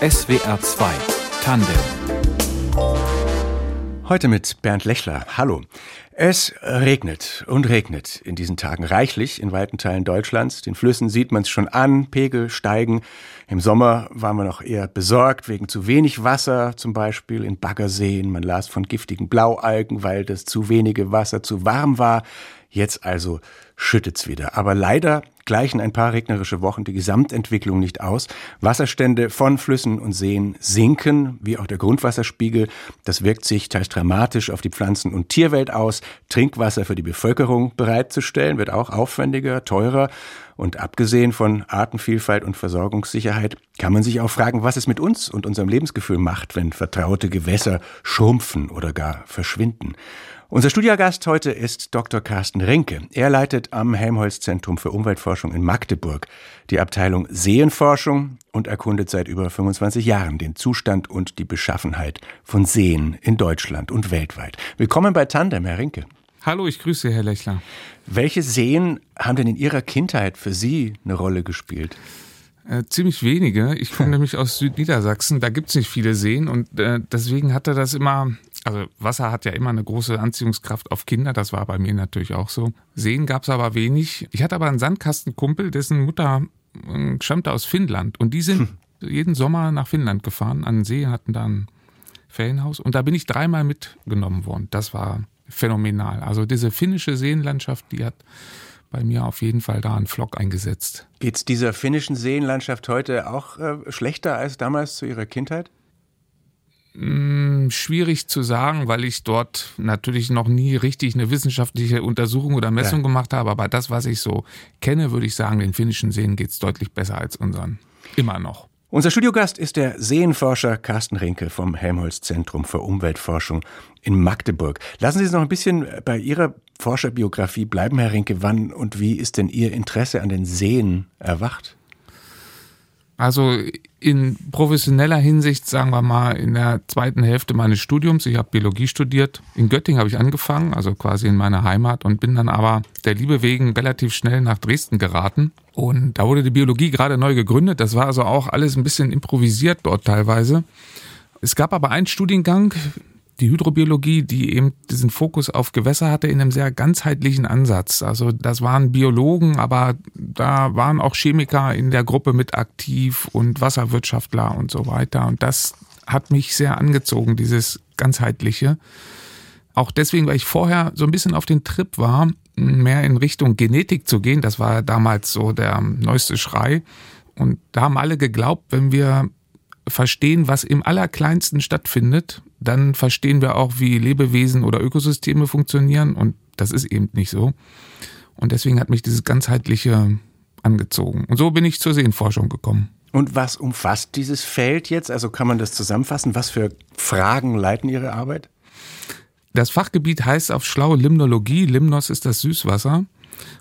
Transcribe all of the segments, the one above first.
SWR 2 Tandem. Heute mit Bernd Lechler. Hallo. Es regnet und regnet in diesen Tagen reichlich in weiten Teilen Deutschlands. Den Flüssen sieht man es schon an, Pegel steigen. Im Sommer waren wir noch eher besorgt wegen zu wenig Wasser, zum Beispiel in Baggerseen. Man las von giftigen Blaualgen, weil das zu wenige Wasser zu warm war. Jetzt also schüttet's wieder. Aber leider gleichen ein paar regnerische Wochen die Gesamtentwicklung nicht aus. Wasserstände von Flüssen und Seen sinken, wie auch der Grundwasserspiegel. Das wirkt sich teils dramatisch auf die Pflanzen- und Tierwelt aus. Trinkwasser für die Bevölkerung bereitzustellen wird auch aufwendiger, teurer. Und abgesehen von Artenvielfalt und Versorgungssicherheit kann man sich auch fragen, was es mit uns und unserem Lebensgefühl macht, wenn vertraute Gewässer schrumpfen oder gar verschwinden. Unser Studiogast heute ist Dr. Carsten Rinke. Er leitet am Helmholtz-Zentrum für Umweltforschung in Magdeburg die Abteilung Seenforschung und erkundet seit über 25 Jahren den Zustand und die Beschaffenheit von Seen in Deutschland und weltweit. Willkommen bei Tandem, Herr Rinke. Hallo, ich grüße Herr Lechler. Welche Seen haben denn in Ihrer Kindheit für Sie eine Rolle gespielt? Äh, ziemlich wenige. Ich komme nämlich aus Südniedersachsen, da gibt es nicht viele Seen und äh, deswegen hatte das immer, also Wasser hat ja immer eine große Anziehungskraft auf Kinder, das war bei mir natürlich auch so. Seen gab es aber wenig. Ich hatte aber einen Sandkastenkumpel, dessen Mutter äh, stammte aus Finnland und die sind hm. jeden Sommer nach Finnland gefahren, an den See, hatten da ein Ferienhaus und da bin ich dreimal mitgenommen worden. Das war phänomenal. Also diese finnische Seenlandschaft, die hat bei mir auf jeden Fall da einen Flock eingesetzt. Geht es dieser finnischen Seenlandschaft heute auch äh, schlechter als damals zu Ihrer Kindheit? Hm, schwierig zu sagen, weil ich dort natürlich noch nie richtig eine wissenschaftliche Untersuchung oder Messung ja. gemacht habe. Aber das, was ich so kenne, würde ich sagen, den finnischen Seen geht es deutlich besser als unseren. Immer noch. Unser Studiogast ist der Seenforscher Carsten Rinke vom Helmholtz Zentrum für Umweltforschung in Magdeburg. Lassen Sie uns noch ein bisschen bei Ihrer Forscherbiografie bleiben, Herr Rinke. Wann und wie ist denn Ihr Interesse an den Seen erwacht? Also in professioneller Hinsicht, sagen wir mal, in der zweiten Hälfte meines Studiums. Ich habe Biologie studiert. In Göttingen habe ich angefangen, also quasi in meiner Heimat und bin dann aber der Liebe wegen relativ schnell nach Dresden geraten. Und da wurde die Biologie gerade neu gegründet. Das war also auch alles ein bisschen improvisiert dort teilweise. Es gab aber einen Studiengang, die Hydrobiologie, die eben diesen Fokus auf Gewässer hatte in einem sehr ganzheitlichen Ansatz. Also das waren Biologen, aber da waren auch Chemiker in der Gruppe mit aktiv und Wasserwirtschaftler und so weiter. Und das hat mich sehr angezogen, dieses ganzheitliche. Auch deswegen, weil ich vorher so ein bisschen auf den Trip war, mehr in Richtung Genetik zu gehen. Das war damals so der neueste Schrei. Und da haben alle geglaubt, wenn wir verstehen, was im Allerkleinsten stattfindet, dann verstehen wir auch, wie Lebewesen oder Ökosysteme funktionieren und das ist eben nicht so. Und deswegen hat mich dieses ganzheitliche angezogen. Und so bin ich zur Seenforschung gekommen. Und was umfasst dieses Feld jetzt? Also kann man das zusammenfassen? Was für Fragen leiten Ihre Arbeit? Das Fachgebiet heißt auf schlau Limnologie. Limnos ist das Süßwasser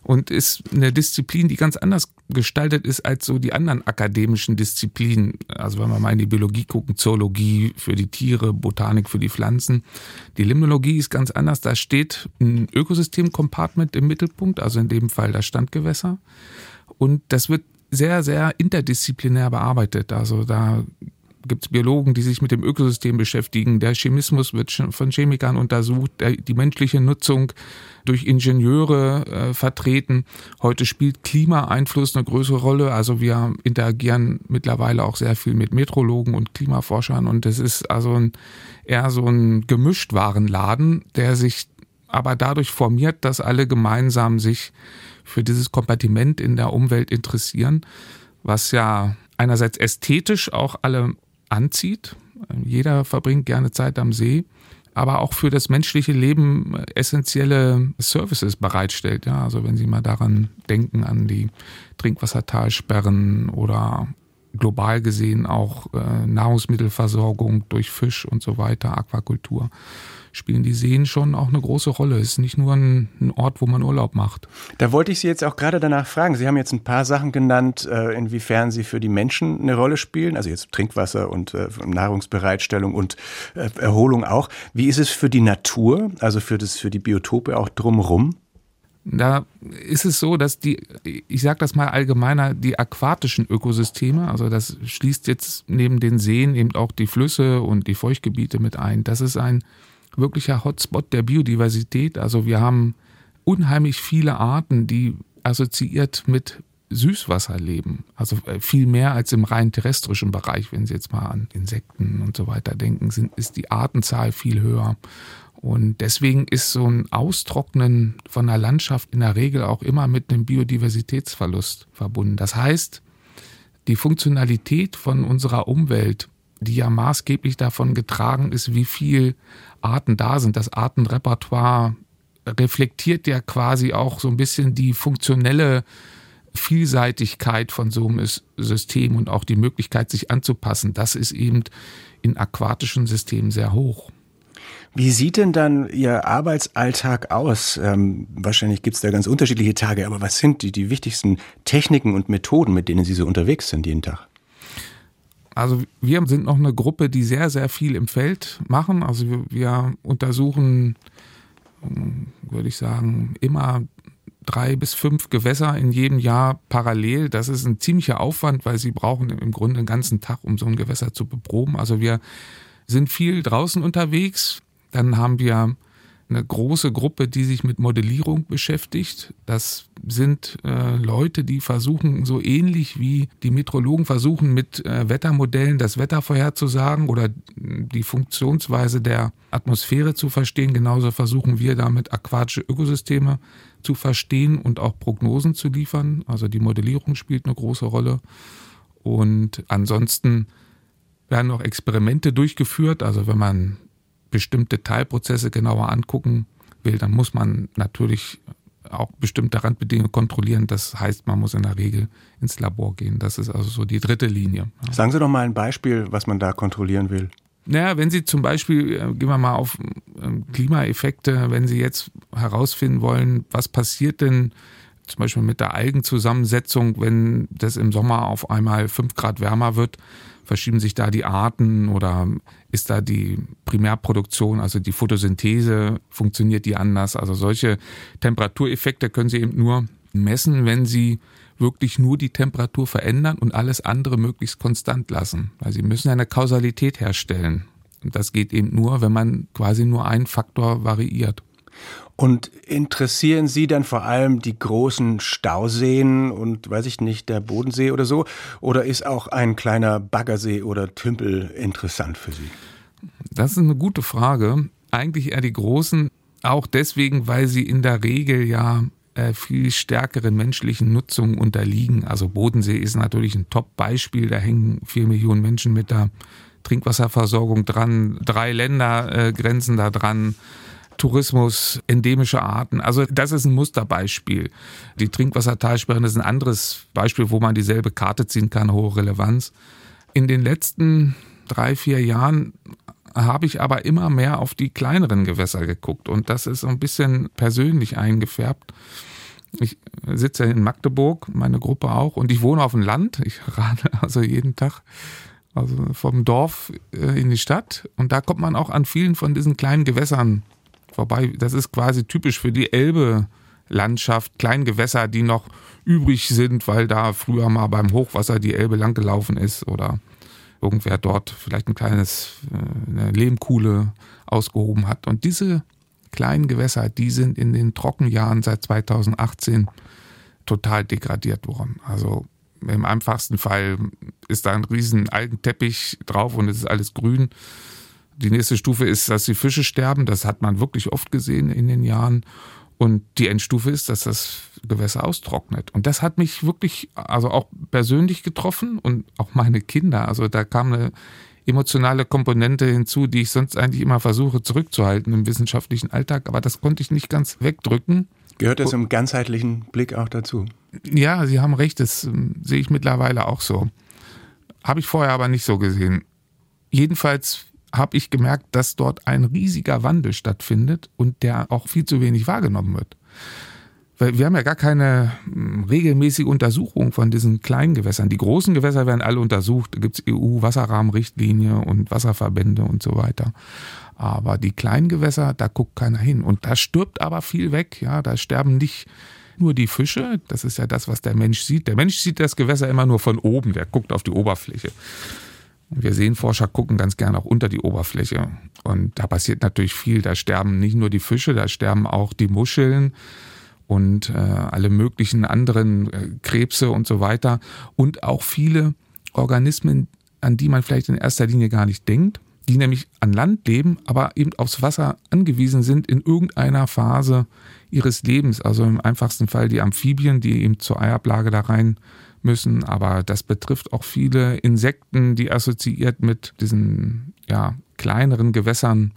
und ist eine Disziplin, die ganz anders gestaltet ist als so die anderen akademischen Disziplinen. Also wenn wir mal in die Biologie gucken, Zoologie für die Tiere, Botanik für die Pflanzen. Die Limnologie ist ganz anders. Da steht ein Ökosystem-Compartment im Mittelpunkt, also in dem Fall das Standgewässer. Und das wird sehr, sehr interdisziplinär bearbeitet. Also da gibt es Biologen, die sich mit dem Ökosystem beschäftigen. Der Chemismus wird von Chemikern untersucht, die menschliche Nutzung durch Ingenieure äh, vertreten. Heute spielt Klimaeinfluss eine größere Rolle. Also wir interagieren mittlerweile auch sehr viel mit Metrologen und Klimaforschern und es ist also ein, eher so ein Gemischtwarenladen, der sich aber dadurch formiert, dass alle gemeinsam sich für dieses Kompartiment in der Umwelt interessieren, was ja einerseits ästhetisch auch alle anzieht. Jeder verbringt gerne Zeit am See, aber auch für das menschliche Leben essentielle Services bereitstellt. Ja, also wenn Sie mal daran denken, an die Trinkwassertalsperren oder global gesehen auch äh, Nahrungsmittelversorgung durch Fisch und so weiter, Aquakultur spielen die Seen schon auch eine große Rolle. Es ist nicht nur ein, ein, Ort, wo man Urlaub macht. Da wollte ich Sie jetzt auch gerade danach fragen. Sie haben jetzt ein paar Sachen genannt, äh, inwiefern sie für die Menschen eine Rolle spielen, also jetzt Trinkwasser und äh, Nahrungsbereitstellung und äh, Erholung auch. Wie ist es für die Natur, also für, das, für die Biotope auch drumherum? Da ist es so, dass die, ich sage das mal allgemeiner, die aquatischen Ökosysteme, also das schließt jetzt neben den Seen eben auch die Flüsse und die Feuchtgebiete mit ein. Das ist ein wirklicher Hotspot der Biodiversität. Also wir haben unheimlich viele Arten, die assoziiert mit Süßwasser leben. Also äh, viel mehr als im rein terrestrischen Bereich. Wenn Sie jetzt mal an Insekten und so weiter denken, sind, ist die Artenzahl viel höher. Und deswegen ist so ein Austrocknen von der Landschaft in der Regel auch immer mit einem Biodiversitätsverlust verbunden. Das heißt, die Funktionalität von unserer Umwelt, die ja maßgeblich davon getragen ist, wie viel Arten da sind, das Artenrepertoire reflektiert ja quasi auch so ein bisschen die funktionelle Vielseitigkeit von so einem System und auch die Möglichkeit, sich anzupassen. Das ist eben in aquatischen Systemen sehr hoch. Wie sieht denn dann Ihr Arbeitsalltag aus? Ähm, wahrscheinlich gibt es da ganz unterschiedliche Tage, aber was sind die, die wichtigsten Techniken und Methoden, mit denen Sie so unterwegs sind jeden Tag? Also wir sind noch eine Gruppe, die sehr, sehr viel im Feld machen. Also wir, wir untersuchen, würde ich sagen, immer drei bis fünf Gewässer in jedem Jahr parallel. Das ist ein ziemlicher Aufwand, weil sie brauchen im Grunde den ganzen Tag, um so ein Gewässer zu beproben. Also wir sind viel draußen unterwegs. Dann haben wir eine große Gruppe, die sich mit Modellierung beschäftigt. Das sind äh, Leute, die versuchen, so ähnlich wie die Metrologen versuchen, mit äh, Wettermodellen das Wetter vorherzusagen oder die Funktionsweise der Atmosphäre zu verstehen. Genauso versuchen wir damit aquatische Ökosysteme zu verstehen und auch Prognosen zu liefern. Also die Modellierung spielt eine große Rolle. Und ansonsten werden noch Experimente durchgeführt. Also wenn man bestimmte Teilprozesse genauer angucken will, dann muss man natürlich auch bestimmte Randbedingungen kontrollieren. Das heißt, man muss in der Regel ins Labor gehen. Das ist also so die dritte Linie. Sagen Sie doch mal ein Beispiel, was man da kontrollieren will. Naja, wenn Sie zum Beispiel, äh, gehen wir mal auf ähm, Klimaeffekte, wenn Sie jetzt herausfinden wollen, was passiert denn zum Beispiel mit der Algenzusammensetzung, wenn das im Sommer auf einmal fünf Grad wärmer wird, verschieben sich da die Arten oder ist da die Primärproduktion, also die Photosynthese, funktioniert die anders? Also solche Temperatureffekte können Sie eben nur messen, wenn Sie wirklich nur die Temperatur verändern und alles andere möglichst konstant lassen. Weil Sie müssen eine Kausalität herstellen. Und das geht eben nur, wenn man quasi nur einen Faktor variiert. Und interessieren Sie dann vor allem die großen Stauseen und weiß ich nicht, der Bodensee oder so? Oder ist auch ein kleiner Baggersee oder Tümpel interessant für Sie? Das ist eine gute Frage. Eigentlich eher die großen, auch deswegen, weil sie in der Regel ja äh, viel stärkeren menschlichen Nutzungen unterliegen. Also Bodensee ist natürlich ein Top-Beispiel. Da hängen vier Millionen Menschen mit der Trinkwasserversorgung dran. Drei Länder äh, grenzen da dran. Tourismus, endemische Arten. Also das ist ein Musterbeispiel. Die Trinkwassertalsperren ist ein anderes Beispiel, wo man dieselbe Karte ziehen kann, hohe Relevanz. In den letzten drei, vier Jahren habe ich aber immer mehr auf die kleineren Gewässer geguckt und das ist ein bisschen persönlich eingefärbt. Ich sitze in Magdeburg, meine Gruppe auch, und ich wohne auf dem Land. Ich rade also jeden Tag also vom Dorf äh, in die Stadt und da kommt man auch an vielen von diesen kleinen Gewässern vorbei. Das ist quasi typisch für die Elbe-Landschaft, Kleingewässer, die noch übrig sind, weil da früher mal beim Hochwasser die Elbe langgelaufen ist oder irgendwer dort vielleicht ein kleines äh, eine Lehmkuhle ausgehoben hat. Und diese kleinen Gewässer, die sind in den Trockenjahren seit 2018 total degradiert worden. Also im einfachsten Fall ist da ein riesen Algenteppich drauf und es ist alles grün. Die nächste Stufe ist, dass die Fische sterben. Das hat man wirklich oft gesehen in den Jahren. Und die Endstufe ist, dass das Gewässer austrocknet. Und das hat mich wirklich, also auch persönlich getroffen und auch meine Kinder. Also da kam eine emotionale Komponente hinzu, die ich sonst eigentlich immer versuche zurückzuhalten im wissenschaftlichen Alltag. Aber das konnte ich nicht ganz wegdrücken. Gehört das im ganzheitlichen Blick auch dazu? Ja, Sie haben recht. Das ähm, sehe ich mittlerweile auch so. Habe ich vorher aber nicht so gesehen. Jedenfalls habe ich gemerkt, dass dort ein riesiger Wandel stattfindet und der auch viel zu wenig wahrgenommen wird. Weil wir haben ja gar keine hm, regelmäßige Untersuchung von diesen kleinen Gewässern. Die großen Gewässer werden alle untersucht. Da gibt es EU-Wasserrahmenrichtlinie und Wasserverbände und so weiter. Aber die kleinen Gewässer, da guckt keiner hin. Und da stirbt aber viel weg. Ja, da sterben nicht nur die Fische. Das ist ja das, was der Mensch sieht. Der Mensch sieht das Gewässer immer nur von oben. Der guckt auf die Oberfläche. Wir Seenforscher gucken ganz gerne auch unter die Oberfläche. Und da passiert natürlich viel. Da sterben nicht nur die Fische, da sterben auch die Muscheln und äh, alle möglichen anderen äh, Krebse und so weiter. Und auch viele Organismen, an die man vielleicht in erster Linie gar nicht denkt, die nämlich an Land leben, aber eben aufs Wasser angewiesen sind in irgendeiner Phase ihres Lebens. Also im einfachsten Fall die Amphibien, die eben zur Eiablage da rein müssen, aber das betrifft auch viele Insekten, die assoziiert mit diesen ja, kleineren Gewässern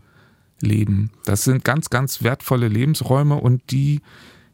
leben. Das sind ganz, ganz wertvolle Lebensräume und die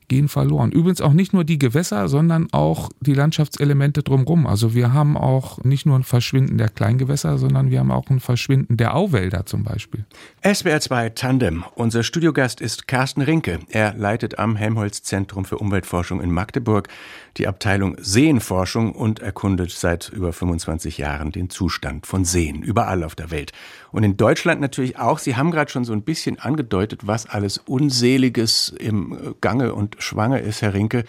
gehen verloren. Übrigens auch nicht nur die Gewässer, sondern auch die Landschaftselemente drumherum. Also wir haben auch nicht nur ein Verschwinden der Kleingewässer, sondern wir haben auch ein Verschwinden der Auwälder zum Beispiel. SWR 2 Tandem. Unser Studiogast ist Carsten Rinke. Er leitet am Helmholtz Zentrum für Umweltforschung in Magdeburg die Abteilung Seenforschung und erkundet seit über 25 Jahren den Zustand von Seen überall auf der Welt. Und in Deutschland natürlich auch. Sie haben gerade schon so ein bisschen angedeutet, was alles Unseliges im Gange und Schwange ist, Herr Rinke.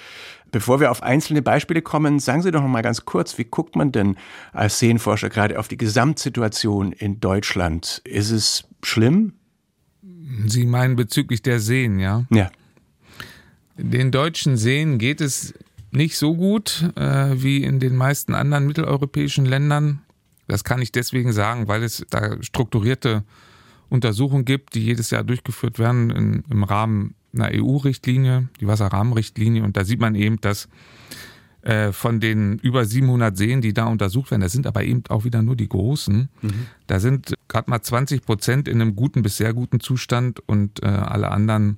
Bevor wir auf einzelne Beispiele kommen, sagen Sie doch noch mal ganz kurz, wie guckt man denn als Seenforscher gerade auf die Gesamtsituation in Deutschland? Ist es schlimm? Sie meinen bezüglich der Seen, ja? Ja. Den deutschen Seen geht es nicht so gut äh, wie in den meisten anderen mitteleuropäischen Ländern. Das kann ich deswegen sagen, weil es da strukturierte Untersuchungen gibt, die jedes Jahr durchgeführt werden in, im Rahmen einer EU-Richtlinie, die Wasserrahmenrichtlinie. Und da sieht man eben, dass von den über 700 Seen, die da untersucht werden, das sind aber eben auch wieder nur die großen. Mhm. Da sind gerade mal 20 Prozent in einem guten bis sehr guten Zustand und äh, alle anderen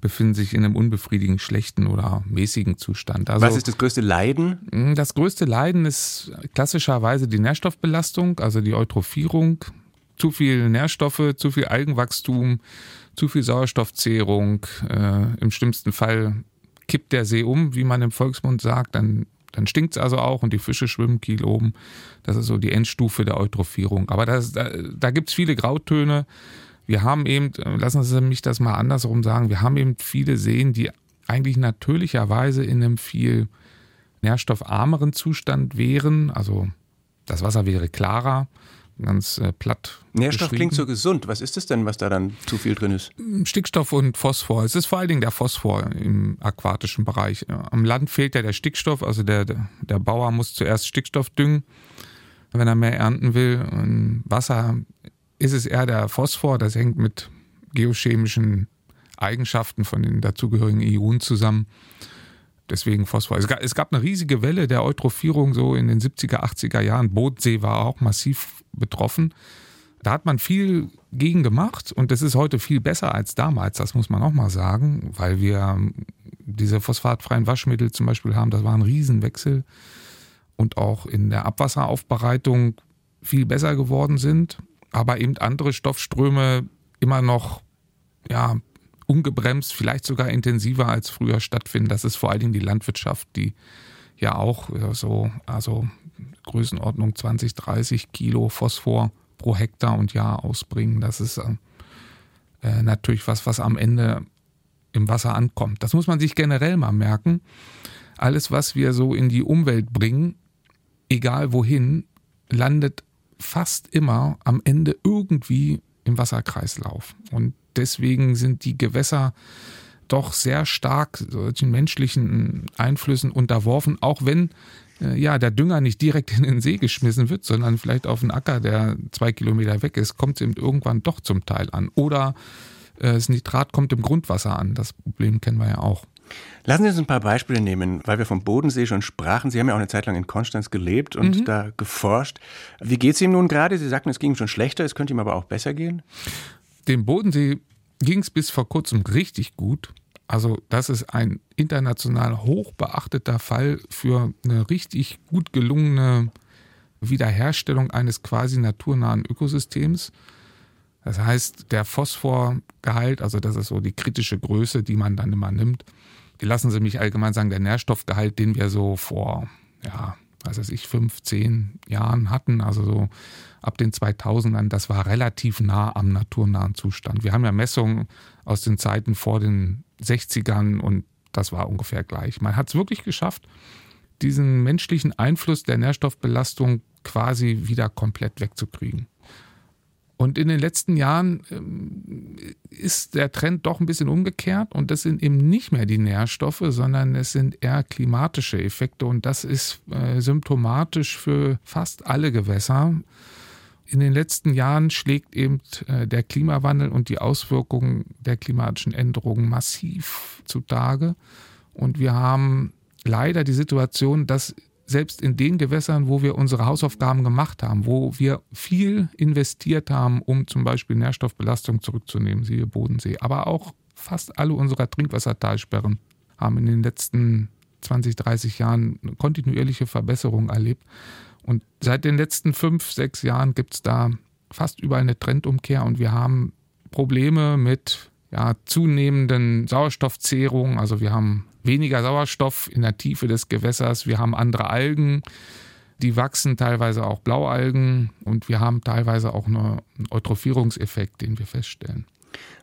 befinden sich in einem unbefriedigend schlechten oder mäßigen Zustand. Also, Was ist das größte Leiden? Hm, das größte Leiden ist klassischerweise die Nährstoffbelastung, also die Eutrophierung. Zu viel Nährstoffe, zu viel Algenwachstum, zu viel Sauerstoffzehrung. Äh, Im schlimmsten Fall kippt der See um, wie man im Volksmund sagt, dann dann stinkt es also auch und die Fische schwimmen kiel oben. Das ist so die Endstufe der Eutrophierung. Aber das, da, da gibt es viele Grautöne. Wir haben eben, lassen Sie mich das mal andersrum sagen, wir haben eben viele Seen, die eigentlich natürlicherweise in einem viel nährstoffarmeren Zustand wären. Also das Wasser wäre klarer, ganz äh, platt. Nährstoff klingt so gesund. Was ist es denn, was da dann zu viel drin ist? Stickstoff und Phosphor. Es ist vor allen Dingen der Phosphor im aquatischen Bereich. Am Land fehlt ja der Stickstoff, also der, der Bauer muss zuerst Stickstoff düngen, wenn er mehr ernten will. Und Wasser ist es eher der Phosphor, das hängt mit geochemischen Eigenschaften von den dazugehörigen Ionen zusammen. Deswegen Phosphor. Es gab, es gab eine riesige Welle der Eutrophierung so in den 70er, 80er Jahren. Bodensee war auch massiv betroffen. Da hat man viel gegen gemacht und das ist heute viel besser als damals, das muss man auch mal sagen, weil wir diese phosphatfreien Waschmittel zum Beispiel haben, das war ein Riesenwechsel und auch in der Abwasseraufbereitung viel besser geworden sind aber eben andere Stoffströme immer noch ja, ungebremst, vielleicht sogar intensiver als früher stattfinden. Das ist vor allen Dingen die Landwirtschaft, die ja auch so, also Größenordnung 20, 30 Kilo Phosphor pro Hektar und Jahr ausbringen. Das ist äh, natürlich was, was am Ende im Wasser ankommt. Das muss man sich generell mal merken. Alles, was wir so in die Umwelt bringen, egal wohin, landet fast immer am Ende irgendwie im Wasserkreislauf. Und deswegen sind die Gewässer doch sehr stark solchen menschlichen Einflüssen unterworfen, auch wenn äh, ja der Dünger nicht direkt in den See geschmissen wird, sondern vielleicht auf einen Acker, der zwei Kilometer weg ist, kommt es eben irgendwann doch zum Teil an. Oder äh, das Nitrat kommt im Grundwasser an. Das Problem kennen wir ja auch. Lassen Sie uns ein paar Beispiele nehmen, weil wir vom Bodensee schon sprachen. Sie haben ja auch eine Zeit lang in Konstanz gelebt und mhm. da geforscht. Wie geht es ihm nun gerade? Sie sagten, es ging ihm schon schlechter, es könnte ihm aber auch besser gehen. Dem Bodensee ging es bis vor kurzem richtig gut. Also das ist ein international hoch beachteter Fall für eine richtig gut gelungene Wiederherstellung eines quasi naturnahen Ökosystems. Das heißt, der Phosphorgehalt, also das ist so die kritische Größe, die man dann immer nimmt, lassen Sie mich allgemein sagen, der Nährstoffgehalt, den wir so vor, ja, was weiß ich, fünf, zehn Jahren hatten, also so ab den 2000ern, das war relativ nah am naturnahen Zustand. Wir haben ja Messungen aus den Zeiten vor den 60ern und das war ungefähr gleich. Man hat es wirklich geschafft, diesen menschlichen Einfluss der Nährstoffbelastung quasi wieder komplett wegzukriegen. Und in den letzten Jahren ähm, ist der Trend doch ein bisschen umgekehrt. Und das sind eben nicht mehr die Nährstoffe, sondern es sind eher klimatische Effekte. Und das ist äh, symptomatisch für fast alle Gewässer. In den letzten Jahren schlägt eben äh, der Klimawandel und die Auswirkungen der klimatischen Änderungen massiv zutage. Und wir haben leider die Situation, dass selbst in den Gewässern, wo wir unsere Hausaufgaben gemacht haben, wo wir viel investiert haben, um zum Beispiel Nährstoffbelastung zurückzunehmen, siehe Bodensee, aber auch fast alle unserer Trinkwassertalsperren haben in den letzten 20, 30 Jahren eine kontinuierliche Verbesserung erlebt. Und seit den letzten fünf, sechs Jahren gibt es da fast überall eine Trendumkehr und wir haben Probleme mit ja, zunehmenden Sauerstoffzehrungen. Also wir haben weniger Sauerstoff in der Tiefe des Gewässers. Wir haben andere Algen, die wachsen, teilweise auch Blaualgen. Und wir haben teilweise auch einen Eutrophierungseffekt, den wir feststellen.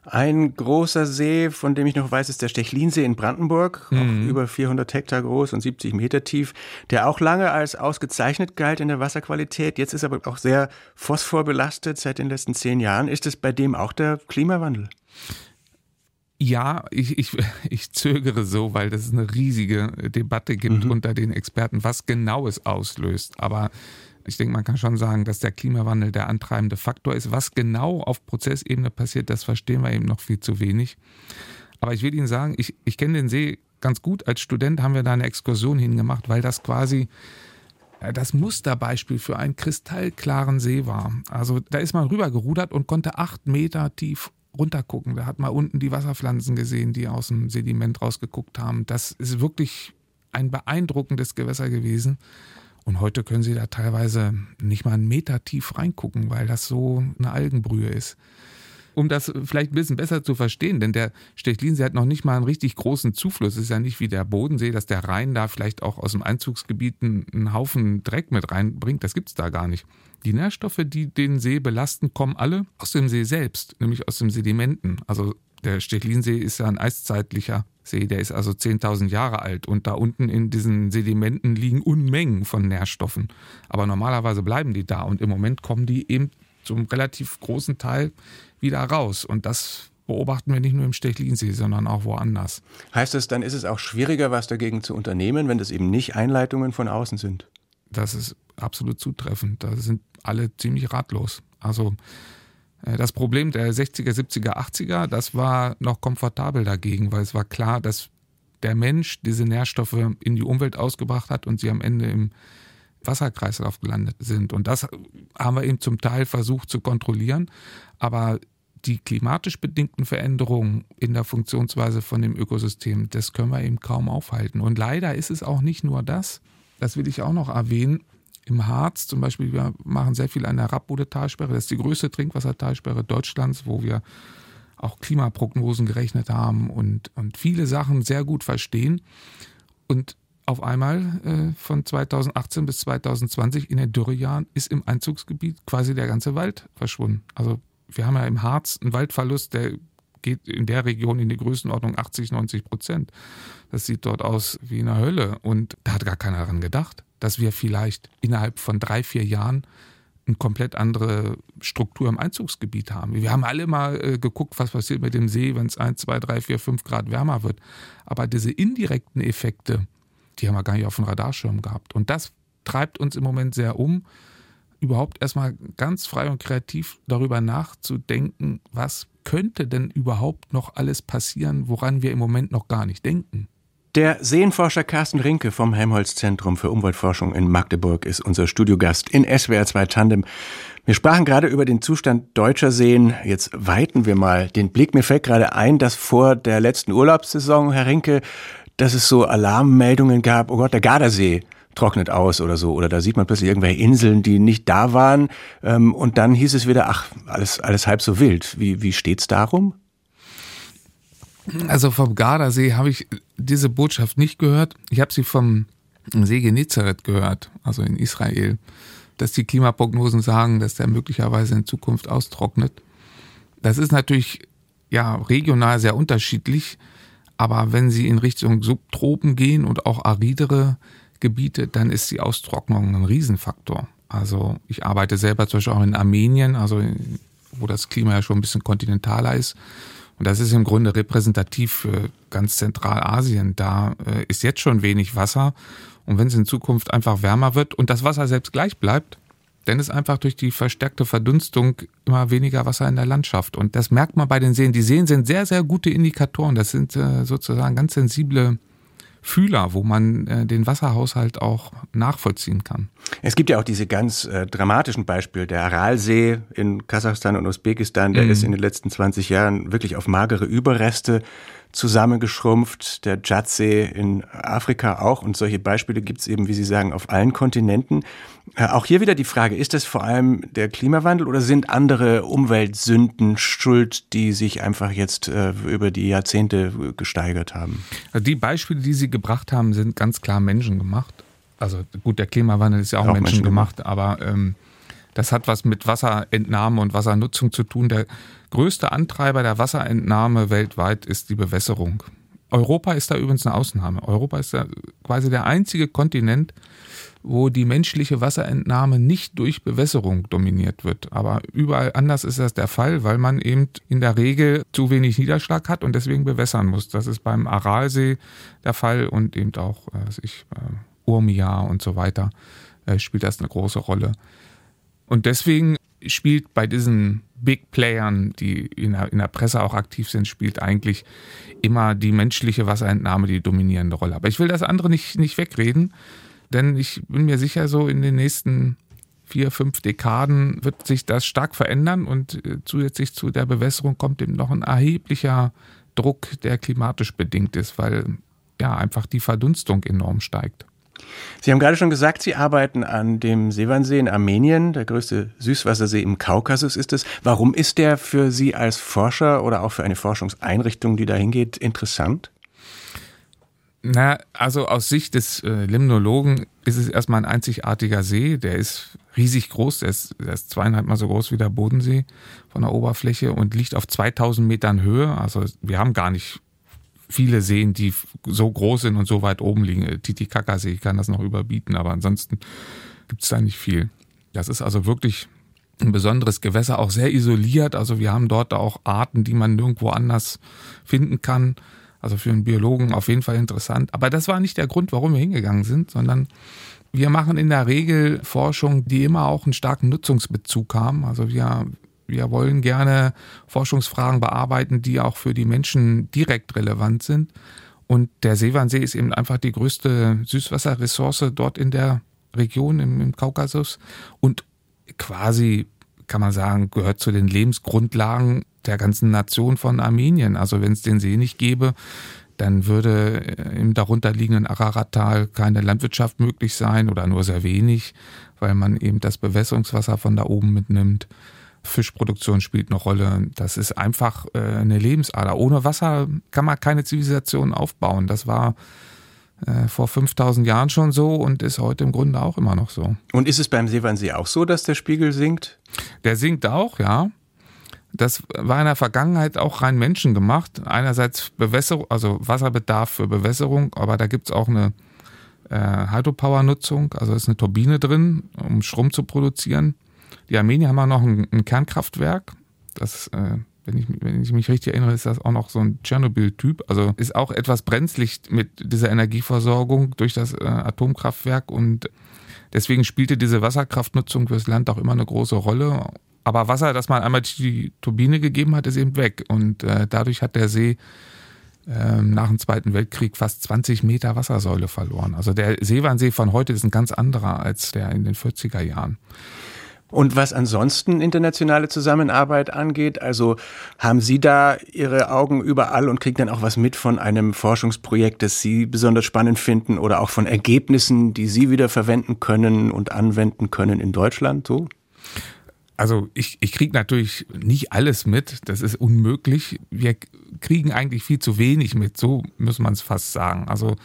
Ein großer See, von dem ich noch weiß, ist der Stechlinsee in Brandenburg, mhm. über 400 Hektar groß und 70 Meter tief, der auch lange als ausgezeichnet galt in der Wasserqualität. Jetzt ist aber auch sehr phosphorbelastet seit den letzten zehn Jahren. Ist es bei dem auch der Klimawandel? Ja, ich, ich, ich zögere so, weil es eine riesige Debatte gibt mhm. unter den Experten, was genau es auslöst. Aber ich denke, man kann schon sagen, dass der Klimawandel der antreibende Faktor ist. Was genau auf Prozessebene passiert, das verstehen wir eben noch viel zu wenig. Aber ich will Ihnen sagen, ich, ich kenne den See ganz gut. Als Student haben wir da eine Exkursion hingemacht, weil das quasi äh, das Musterbeispiel für einen kristallklaren See war. Also da ist man rübergerudert und konnte acht Meter tief runtergucken. Da hat man unten die Wasserpflanzen gesehen, die aus dem Sediment rausgeguckt haben. Das ist wirklich ein beeindruckendes Gewässer gewesen. Und heute können Sie da teilweise nicht mal einen Meter tief reingucken, weil das so eine Algenbrühe ist um das vielleicht ein bisschen besser zu verstehen, denn der Stechlinsee hat noch nicht mal einen richtig großen Zufluss. Es ist ja nicht wie der Bodensee, dass der Rhein da vielleicht auch aus dem Einzugsgebiet einen Haufen Dreck mit reinbringt. Das gibt es da gar nicht. Die Nährstoffe, die den See belasten, kommen alle aus dem See selbst, nämlich aus den Sedimenten. Also der Stechlinsee ist ja ein eiszeitlicher See, der ist also 10.000 Jahre alt und da unten in diesen Sedimenten liegen Unmengen von Nährstoffen. Aber normalerweise bleiben die da und im Moment kommen die eben zum relativ großen Teil wieder raus. Und das beobachten wir nicht nur im Stechlinsee, sondern auch woanders. Heißt das, dann ist es auch schwieriger, was dagegen zu unternehmen, wenn das eben nicht Einleitungen von außen sind? Das ist absolut zutreffend. Da sind alle ziemlich ratlos. Also äh, das Problem der 60er, 70er, 80er, das war noch komfortabel dagegen, weil es war klar, dass der Mensch diese Nährstoffe in die Umwelt ausgebracht hat und sie am Ende im Wasserkreislauf gelandet sind. Und das haben wir eben zum Teil versucht zu kontrollieren. Aber die klimatisch bedingten Veränderungen in der Funktionsweise von dem Ökosystem, das können wir eben kaum aufhalten. Und leider ist es auch nicht nur das, das will ich auch noch erwähnen. Im Harz zum Beispiel, wir machen sehr viel an der Rappode-Talsperre. Das ist die größte Trinkwassertalsperre Deutschlands, wo wir auch Klimaprognosen gerechnet haben und, und viele Sachen sehr gut verstehen. Und auf einmal äh, von 2018 bis 2020 in den Dürrejahren ist im Einzugsgebiet quasi der ganze Wald verschwunden. Also wir haben ja im Harz einen Waldverlust, der geht in der Region in die Größenordnung 80, 90 Prozent. Das sieht dort aus wie eine Hölle. Und da hat gar keiner daran gedacht, dass wir vielleicht innerhalb von drei, vier Jahren eine komplett andere Struktur im Einzugsgebiet haben. Wir haben alle mal äh, geguckt, was passiert mit dem See, wenn es 1, 2, 3, 4, 5 Grad wärmer wird. Aber diese indirekten Effekte, die haben wir gar nicht auf dem Radarschirm gehabt. Und das treibt uns im Moment sehr um überhaupt erstmal ganz frei und kreativ darüber nachzudenken, was könnte denn überhaupt noch alles passieren, woran wir im Moment noch gar nicht denken. Der Seenforscher Carsten Rinke vom Helmholtz-Zentrum für Umweltforschung in Magdeburg ist unser Studiogast in SWR 2 Tandem. Wir sprachen gerade über den Zustand deutscher Seen. Jetzt weiten wir mal den Blick. Mir fällt gerade ein, dass vor der letzten Urlaubssaison, Herr Rinke, dass es so Alarmmeldungen gab, oh Gott, der Gardasee trocknet aus oder so. Oder da sieht man plötzlich irgendwelche Inseln, die nicht da waren. Ähm, und dann hieß es wieder, ach, alles, alles halb so wild. Wie, wie steht's darum? Also vom Gardasee habe ich diese Botschaft nicht gehört. Ich habe sie vom See Genezareth gehört, also in Israel, dass die Klimaprognosen sagen, dass der möglicherweise in Zukunft austrocknet. Das ist natürlich ja regional sehr unterschiedlich, aber wenn sie in Richtung Subtropen gehen und auch aridere Gebiete, dann ist die Austrocknung ein Riesenfaktor. Also ich arbeite selber zum Beispiel auch in Armenien, also wo das Klima ja schon ein bisschen kontinentaler ist. Und das ist im Grunde repräsentativ für ganz Zentralasien. Da äh, ist jetzt schon wenig Wasser. Und wenn es in Zukunft einfach wärmer wird und das Wasser selbst gleich bleibt, dann ist einfach durch die verstärkte Verdunstung immer weniger Wasser in der Landschaft. Und das merkt man bei den Seen. Die Seen sind sehr, sehr gute Indikatoren. Das sind äh, sozusagen ganz sensible Fühler, wo man äh, den Wasserhaushalt auch nachvollziehen kann. Es gibt ja auch diese ganz äh, dramatischen Beispiele. Der Aralsee in Kasachstan und Usbekistan, der mhm. ist in den letzten 20 Jahren wirklich auf magere Überreste zusammengeschrumpft, der Djadsee in Afrika auch und solche Beispiele gibt es eben, wie Sie sagen, auf allen Kontinenten. Äh, auch hier wieder die Frage, ist das vor allem der Klimawandel oder sind andere Umweltsünden schuld, die sich einfach jetzt äh, über die Jahrzehnte gesteigert haben? Also die Beispiele, die Sie gebracht haben, sind ganz klar menschengemacht. Also gut, der Klimawandel ist ja auch, auch menschengemacht, aber ähm, das hat was mit Wasserentnahme und Wassernutzung zu tun. Der größte Antreiber der Wasserentnahme weltweit ist die Bewässerung. Europa ist da übrigens eine Ausnahme. Europa ist da quasi der einzige Kontinent, wo die menschliche Wasserentnahme nicht durch Bewässerung dominiert wird. Aber überall anders ist das der Fall, weil man eben in der Regel zu wenig Niederschlag hat und deswegen bewässern muss. Das ist beim Aralsee der Fall und eben auch äh, ich, äh, Urmia und so weiter äh, spielt das eine große Rolle. Und deswegen spielt bei diesen Big Playern, die in der, in der, Presse auch aktiv sind, spielt eigentlich immer die menschliche Wasserentnahme die dominierende Rolle. Aber ich will das andere nicht, nicht wegreden, denn ich bin mir sicher, so in den nächsten vier, fünf Dekaden wird sich das stark verändern und äh, zusätzlich zu der Bewässerung kommt eben noch ein erheblicher Druck, der klimatisch bedingt ist, weil ja einfach die Verdunstung enorm steigt. Sie haben gerade schon gesagt, Sie arbeiten an dem Sewansee in Armenien, der größte Süßwassersee im Kaukasus ist es. Warum ist der für Sie als Forscher oder auch für eine Forschungseinrichtung, die dahin geht, interessant? Na, also aus Sicht des äh, Limnologen ist es erstmal ein einzigartiger See. Der ist riesig groß, der ist, der ist zweieinhalb Mal so groß wie der Bodensee von der Oberfläche und liegt auf 2000 Metern Höhe. Also wir haben gar nicht viele Seen, die so groß sind und so weit oben liegen. Titicacasee kann das noch überbieten, aber ansonsten gibt es da nicht viel. Das ist also wirklich ein besonderes Gewässer, auch sehr isoliert. Also wir haben dort auch Arten, die man nirgendwo anders finden kann. Also für einen Biologen auf jeden Fall interessant. Aber das war nicht der Grund, warum wir hingegangen sind, sondern wir machen in der Regel Forschung, die immer auch einen starken Nutzungsbezug haben. Also wir wir wollen gerne Forschungsfragen bearbeiten, die auch für die Menschen direkt relevant sind. Und der Seewannsee ist eben einfach die größte Süßwasserressource dort in der Region, im, im Kaukasus. Und quasi, kann man sagen, gehört zu den Lebensgrundlagen der ganzen Nation von Armenien. Also wenn es den See nicht gäbe, dann würde im darunterliegenden Ararattal keine Landwirtschaft möglich sein oder nur sehr wenig, weil man eben das Bewässerungswasser von da oben mitnimmt. Fischproduktion spielt eine Rolle. Das ist einfach äh, eine Lebensader. Ohne Wasser kann man keine Zivilisation aufbauen. Das war äh, vor 5000 Jahren schon so und ist heute im Grunde auch immer noch so. Und ist es beim Seewannsee auch so, dass der Spiegel sinkt? Der sinkt auch, ja. Das war in der Vergangenheit auch rein Menschen gemacht. Einerseits Bewässerung, also Wasserbedarf für Bewässerung, aber da gibt es auch eine äh, Hydropower-Nutzung, also ist eine Turbine drin, um Strom zu produzieren. Die Armenier haben auch noch ein, ein Kernkraftwerk. Das, äh, wenn, ich, wenn ich mich richtig erinnere, ist das auch noch so ein Tschernobyl-Typ. Also ist auch etwas brenzlig mit dieser Energieversorgung durch das äh, Atomkraftwerk und deswegen spielte diese Wasserkraftnutzung fürs Land auch immer eine große Rolle. Aber Wasser, das man einmal die Turbine gegeben hat, ist eben weg. Und äh, dadurch hat der See ähm, nach dem Zweiten Weltkrieg fast 20 Meter Wassersäule verloren. Also der Seewannsee von heute ist ein ganz anderer als der in den 40er Jahren. Und was ansonsten internationale Zusammenarbeit angeht, also haben Sie da Ihre Augen überall und kriegen dann auch was mit von einem Forschungsprojekt, das Sie besonders spannend finden oder auch von Ergebnissen, die Sie wieder verwenden können und anwenden können in Deutschland? So? Also ich, ich kriege natürlich nicht alles mit, das ist unmöglich. Wir kriegen eigentlich viel zu wenig mit, so muss man es fast sagen. Also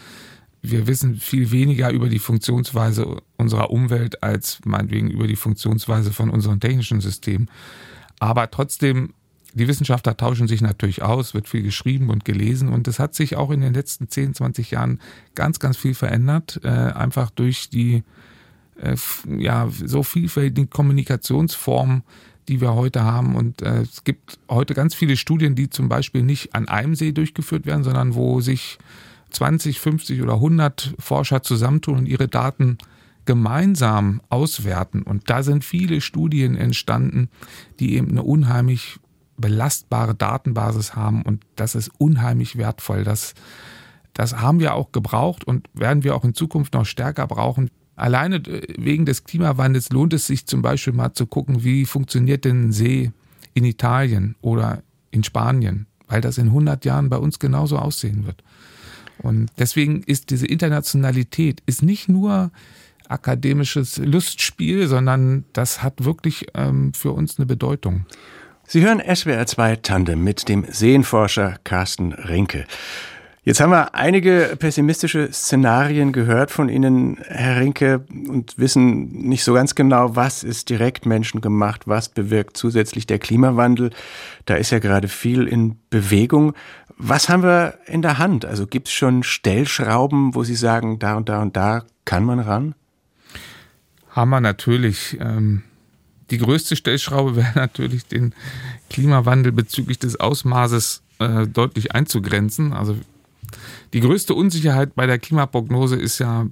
wir wissen viel weniger über die Funktionsweise unserer Umwelt als meinetwegen über die Funktionsweise von unseren technischen Systemen. Aber trotzdem, die Wissenschaftler tauschen sich natürlich aus, wird viel geschrieben und gelesen und es hat sich auch in den letzten 10, 20 Jahren ganz, ganz viel verändert, äh, einfach durch die äh, ja, so vielfältigen Kommunikationsformen, die wir heute haben. Und äh, es gibt heute ganz viele Studien, die zum Beispiel nicht an einem See durchgeführt werden, sondern wo sich 20, 50 oder 100 Forscher zusammentun und ihre Daten gemeinsam auswerten. Und da sind viele Studien entstanden, die eben eine unheimlich belastbare Datenbasis haben. Und das ist unheimlich wertvoll. Das, das haben wir auch gebraucht und werden wir auch in Zukunft noch stärker brauchen. Alleine äh, wegen des Klimawandels lohnt es sich zum Beispiel mal zu gucken, wie funktioniert denn ein See in Italien oder in Spanien, weil das in 100 Jahren bei uns genauso aussehen wird. Und deswegen ist diese Internationalität ist nicht nur akademisches Lustspiel, sondern das hat wirklich ähm, für uns eine Bedeutung. Sie hören SWR 2 Tandem mit dem Seenforscher Carsten Rinke. Jetzt haben wir einige pessimistische Szenarien gehört von Ihnen, Herr Rinke, und wissen nicht so ganz genau, was ist direkt menschengemacht, was bewirkt zusätzlich der Klimawandel. Da ist ja gerade viel in Bewegung. Was haben wir in der Hand? Also gibt es schon Stellschrauben, wo Sie sagen, da und da und da kann man ran? Haben wir natürlich. Ähm, die größte Stellschraube wäre natürlich, den Klimawandel bezüglich des Ausmaßes äh, deutlich einzugrenzen. Also die größte Unsicherheit bei der Klimaprognose ist ja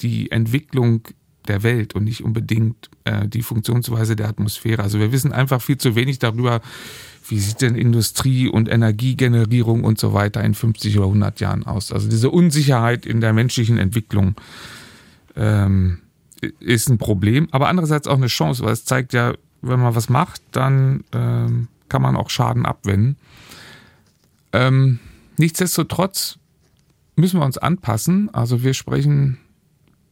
die Entwicklung der Welt und nicht unbedingt äh, die Funktionsweise der Atmosphäre. Also wir wissen einfach viel zu wenig darüber, wie sieht denn Industrie und Energiegenerierung und so weiter in 50 oder 100 Jahren aus. Also diese Unsicherheit in der menschlichen Entwicklung ähm, ist ein Problem, aber andererseits auch eine Chance, weil es zeigt ja, wenn man was macht, dann ähm, kann man auch Schaden abwenden. Ähm, nichtsdestotrotz müssen wir uns anpassen. Also wir sprechen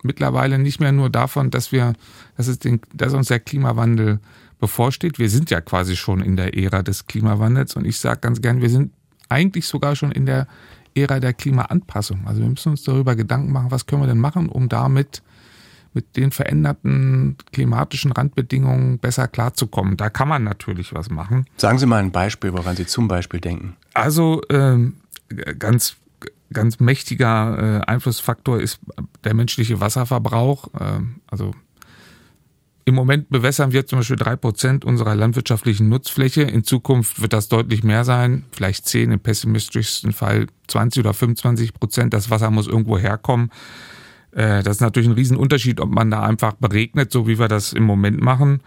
mittlerweile nicht mehr nur davon, dass wir, dass, es den, dass uns der Klimawandel bevorsteht. Wir sind ja quasi schon in der Ära des Klimawandels und ich sage ganz gern, wir sind eigentlich sogar schon in der Ära der Klimaanpassung. Also wir müssen uns darüber Gedanken machen, was können wir denn machen, um damit mit den veränderten klimatischen Randbedingungen besser klarzukommen. Da kann man natürlich was machen. Sagen Sie mal ein Beispiel, woran Sie zum Beispiel denken. Also ähm, ganz ganz mächtiger äh, Einflussfaktor ist der menschliche Wasserverbrauch. Äh, also im Moment bewässern wir zum Beispiel drei Prozent unserer landwirtschaftlichen Nutzfläche. In Zukunft wird das deutlich mehr sein, vielleicht zehn, im pessimistischsten Fall 20 oder 25 Prozent. Das Wasser muss irgendwo herkommen. Äh, das ist natürlich ein Riesenunterschied, ob man da einfach beregnet, so wie wir das im Moment machen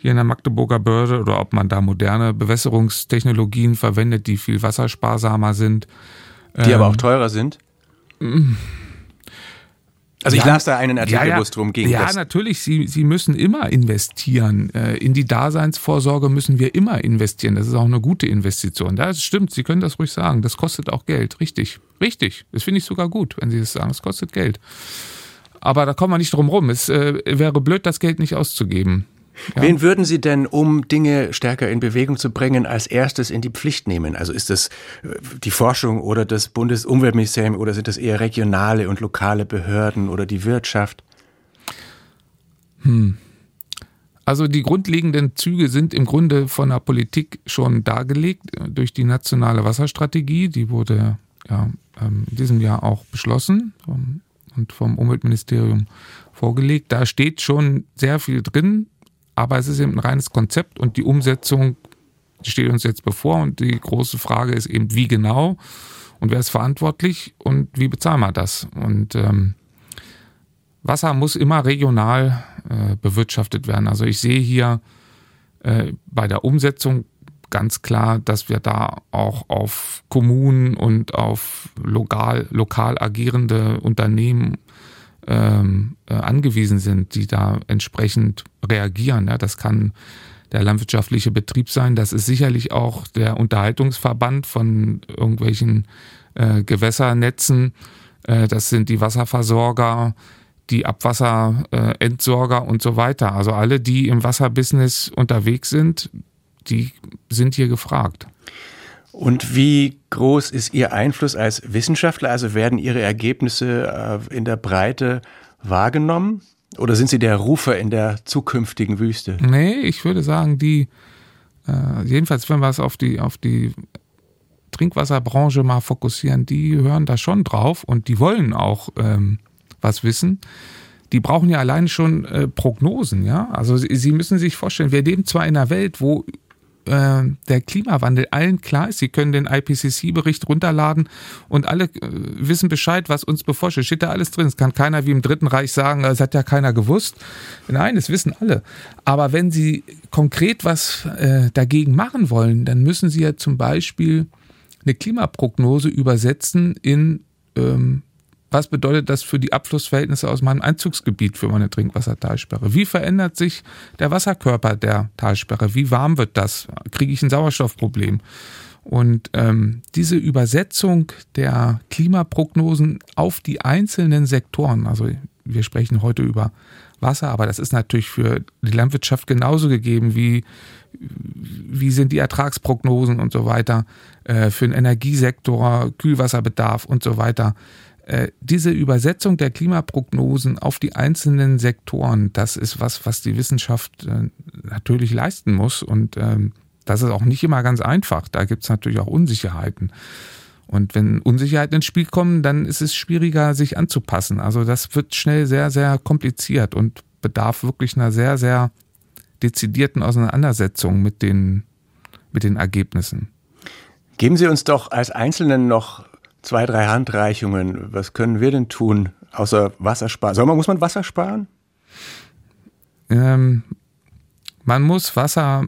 hier in der Magdeburger Börde, oder ob man da moderne Bewässerungstechnologien verwendet, die viel wassersparsamer sind. Die ähm, aber auch teurer sind? Also ich ja, las da einen Artikel, ja, wo es darum ging. Ja, natürlich, Sie, Sie müssen immer investieren. Äh, in die Daseinsvorsorge müssen wir immer investieren. Das ist auch eine gute Investition. Das stimmt, Sie können das ruhig sagen. Das kostet auch Geld. Richtig. Richtig. Das finde ich sogar gut, wenn Sie das sagen. Das kostet Geld. Aber da kommen wir nicht drum rum. Es äh, wäre blöd, das Geld nicht auszugeben. Ja. Wen würden Sie denn, um Dinge stärker in Bewegung zu bringen, als erstes in die Pflicht nehmen? Also ist das äh, die Forschung oder das Bundesumweltministerium oder sind das eher regionale und lokale Behörden oder die Wirtschaft? Hm. Also die grundlegenden Züge sind im Grunde von der Politik schon dargelegt äh, durch die nationale Wasserstrategie. Die wurde ja ähm, in diesem Jahr auch beschlossen und vom Umweltministerium vorgelegt. Da steht schon sehr viel drin aber es ist eben ein reines Konzept und die Umsetzung steht uns jetzt bevor und die große Frage ist eben, wie genau und wer ist verantwortlich und wie bezahlen wir das? Und ähm, Wasser muss immer regional äh, bewirtschaftet werden. Also ich sehe hier äh, bei der Umsetzung ganz klar, dass wir da auch auf Kommunen und auf lokal, lokal agierende Unternehmen ähm, äh, angewiesen sind, die da entsprechend reagieren. Ja, das kann der landwirtschaftliche Betrieb sein, das ist sicherlich auch der Unterhaltungsverband von irgendwelchen äh, Gewässernetzen, äh, das sind die Wasserversorger, die Abwasserentsorger und so weiter. Also alle, die im Wasserbusiness unterwegs sind, die sind hier gefragt. Und wie groß ist Ihr Einfluss als Wissenschaftler? Also werden Ihre Ergebnisse äh, in der Breite wahrgenommen? Oder sind Sie der Rufer in der zukünftigen Wüste? Nee, ich würde sagen, die, äh, jedenfalls, wenn wir es auf die, auf die Trinkwasserbranche mal fokussieren, die hören da schon drauf und die wollen auch ähm, was wissen. Die brauchen ja allein schon äh, Prognosen, ja. Also sie, sie müssen sich vorstellen, wir leben zwar in einer Welt, wo äh, der Klimawandel allen klar ist. Sie können den IPCC-Bericht runterladen und alle äh, wissen Bescheid, was uns bevorsteht. Steht da alles drin. Es kann keiner wie im Dritten Reich sagen, es hat ja keiner gewusst. Nein, das wissen alle. Aber wenn Sie konkret was äh, dagegen machen wollen, dann müssen Sie ja zum Beispiel eine Klimaprognose übersetzen in ähm, was bedeutet das für die Abflussverhältnisse aus meinem Einzugsgebiet für meine Trinkwassertalsperre? Wie verändert sich der Wasserkörper der Talsperre? Wie warm wird das? Kriege ich ein Sauerstoffproblem? Und ähm, diese Übersetzung der Klimaprognosen auf die einzelnen Sektoren, also wir sprechen heute über Wasser, aber das ist natürlich für die Landwirtschaft genauso gegeben wie wie sind die Ertragsprognosen und so weiter, äh, für den Energiesektor, Kühlwasserbedarf und so weiter. Äh, diese Übersetzung der Klimaprognosen auf die einzelnen Sektoren, das ist was, was die Wissenschaft äh, natürlich leisten muss. Und ähm, das ist auch nicht immer ganz einfach. Da gibt es natürlich auch Unsicherheiten. Und wenn Unsicherheiten ins Spiel kommen, dann ist es schwieriger, sich anzupassen. Also das wird schnell sehr, sehr kompliziert und bedarf wirklich einer sehr, sehr dezidierten Auseinandersetzung mit den, mit den Ergebnissen. Geben Sie uns doch als Einzelnen noch zwei, drei Handreichungen. Was können wir denn tun, außer Wasser sparen? Soll man, muss man Wasser sparen? Ähm, man muss Wasser,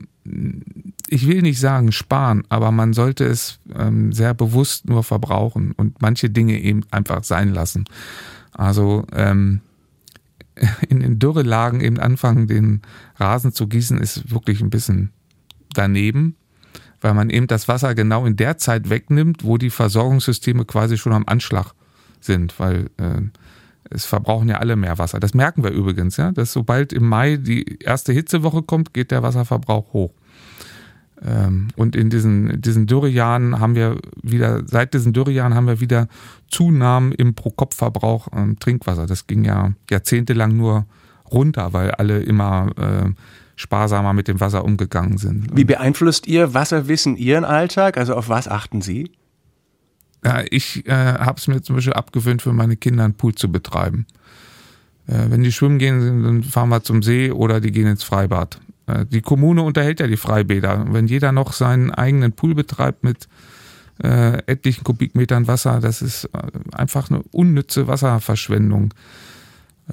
ich will nicht sagen sparen, aber man sollte es ähm, sehr bewusst nur verbrauchen und manche Dinge eben einfach sein lassen. Also ähm, in den Dürrelagen eben anfangen, den Rasen zu gießen, ist wirklich ein bisschen daneben weil man eben das Wasser genau in der Zeit wegnimmt, wo die Versorgungssysteme quasi schon am Anschlag sind, weil äh, es verbrauchen ja alle mehr Wasser. Das merken wir übrigens, ja, dass sobald im Mai die erste Hitzewoche kommt, geht der Wasserverbrauch hoch. Ähm, und in diesen, diesen Dürrejahren haben wir wieder, seit diesen Dürrejahren haben wir wieder Zunahmen im Pro-Kopf-Verbrauch ähm, Trinkwasser. Das ging ja jahrzehntelang nur runter, weil alle immer äh, sparsamer mit dem Wasser umgegangen sind. Wie beeinflusst Ihr Wasserwissen Ihren Alltag? Also auf was achten Sie? Ja, ich äh, habe es mir zum Beispiel abgewöhnt, für meine Kinder einen Pool zu betreiben. Äh, wenn die schwimmen gehen, dann fahren wir zum See oder die gehen ins Freibad. Äh, die Kommune unterhält ja die Freibäder. Wenn jeder noch seinen eigenen Pool betreibt mit äh, etlichen Kubikmetern Wasser, das ist äh, einfach eine unnütze Wasserverschwendung.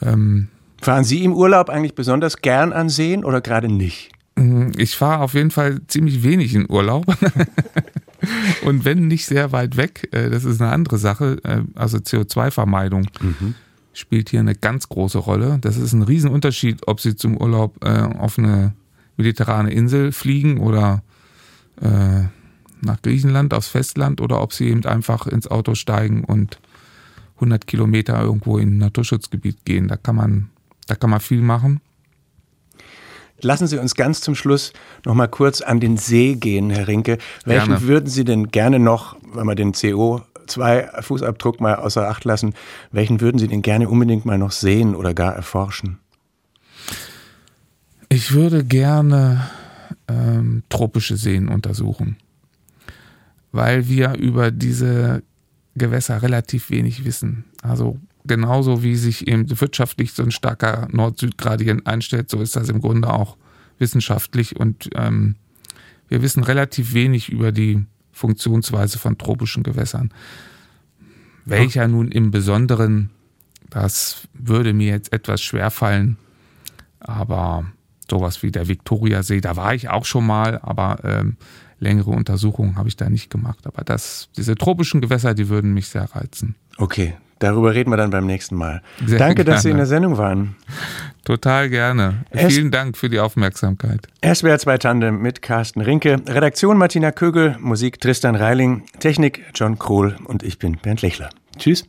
Ähm, Fahren Sie im Urlaub eigentlich besonders gern an Seen oder gerade nicht? Mm, ich fahre auf jeden Fall ziemlich wenig in Urlaub. Und wenn nicht sehr weit weg, äh, das ist eine andere Sache. Äh, also CO2-Vermeidung mhm. spielt hier eine ganz große Rolle. Das ist ein Riesenunterschied, ob Sie zum Urlaub äh, auf eine mediterrane Insel fliegen oder nach Griechenland, aufs Festland oder ob Sie eben einfach ins Auto steigen und 100 Kilometer irgendwo in ein Naturschutzgebiet gehen. Da kann man da kann man viel machen. Lassen Sie uns ganz zum Schluss noch mal kurz an den See gehen, Herr Rinke. Welchen gerne. würden Sie denn gerne noch, wenn wir den CO2-Fußabdruck mal außer Acht lassen, welchen würden Sie denn gerne unbedingt mal noch sehen oder gar erforschen? Ich würde gerne ähm, tropische Seen untersuchen, weil wir über diese Gewässer relativ wenig wissen. Also genauso wie sich eben wirtschaftlich so ein starker Nord-Süd-Gradient einstellt, so ist das im Grunde auch wissenschaftlich. Und ähm, wir wissen relativ wenig über die Funktionsweise von tropischen Gewässern. Welcher nun im Besonderen, das würde mir jetzt etwas schwer fallen, aber sowas wie der Viktoriasee, da war ich auch schon mal, aber ähm, längere Untersuchungen habe ich da nicht gemacht. Aber das, diese tropischen Gewässer, die würden mich sehr reizen. Okay, Darüber reden wir dann beim nächsten Mal. Sehr Danke, gerne. dass Sie in der Sendung waren. Total gerne. Es Vielen Dank für die Aufmerksamkeit. SWR 2 Tandem mit Carsten Rinke, Redaktion Martina Kögel, Musik Tristan Reiling, Technik John Krohl und ich bin Bernd Lechler. Tschüss.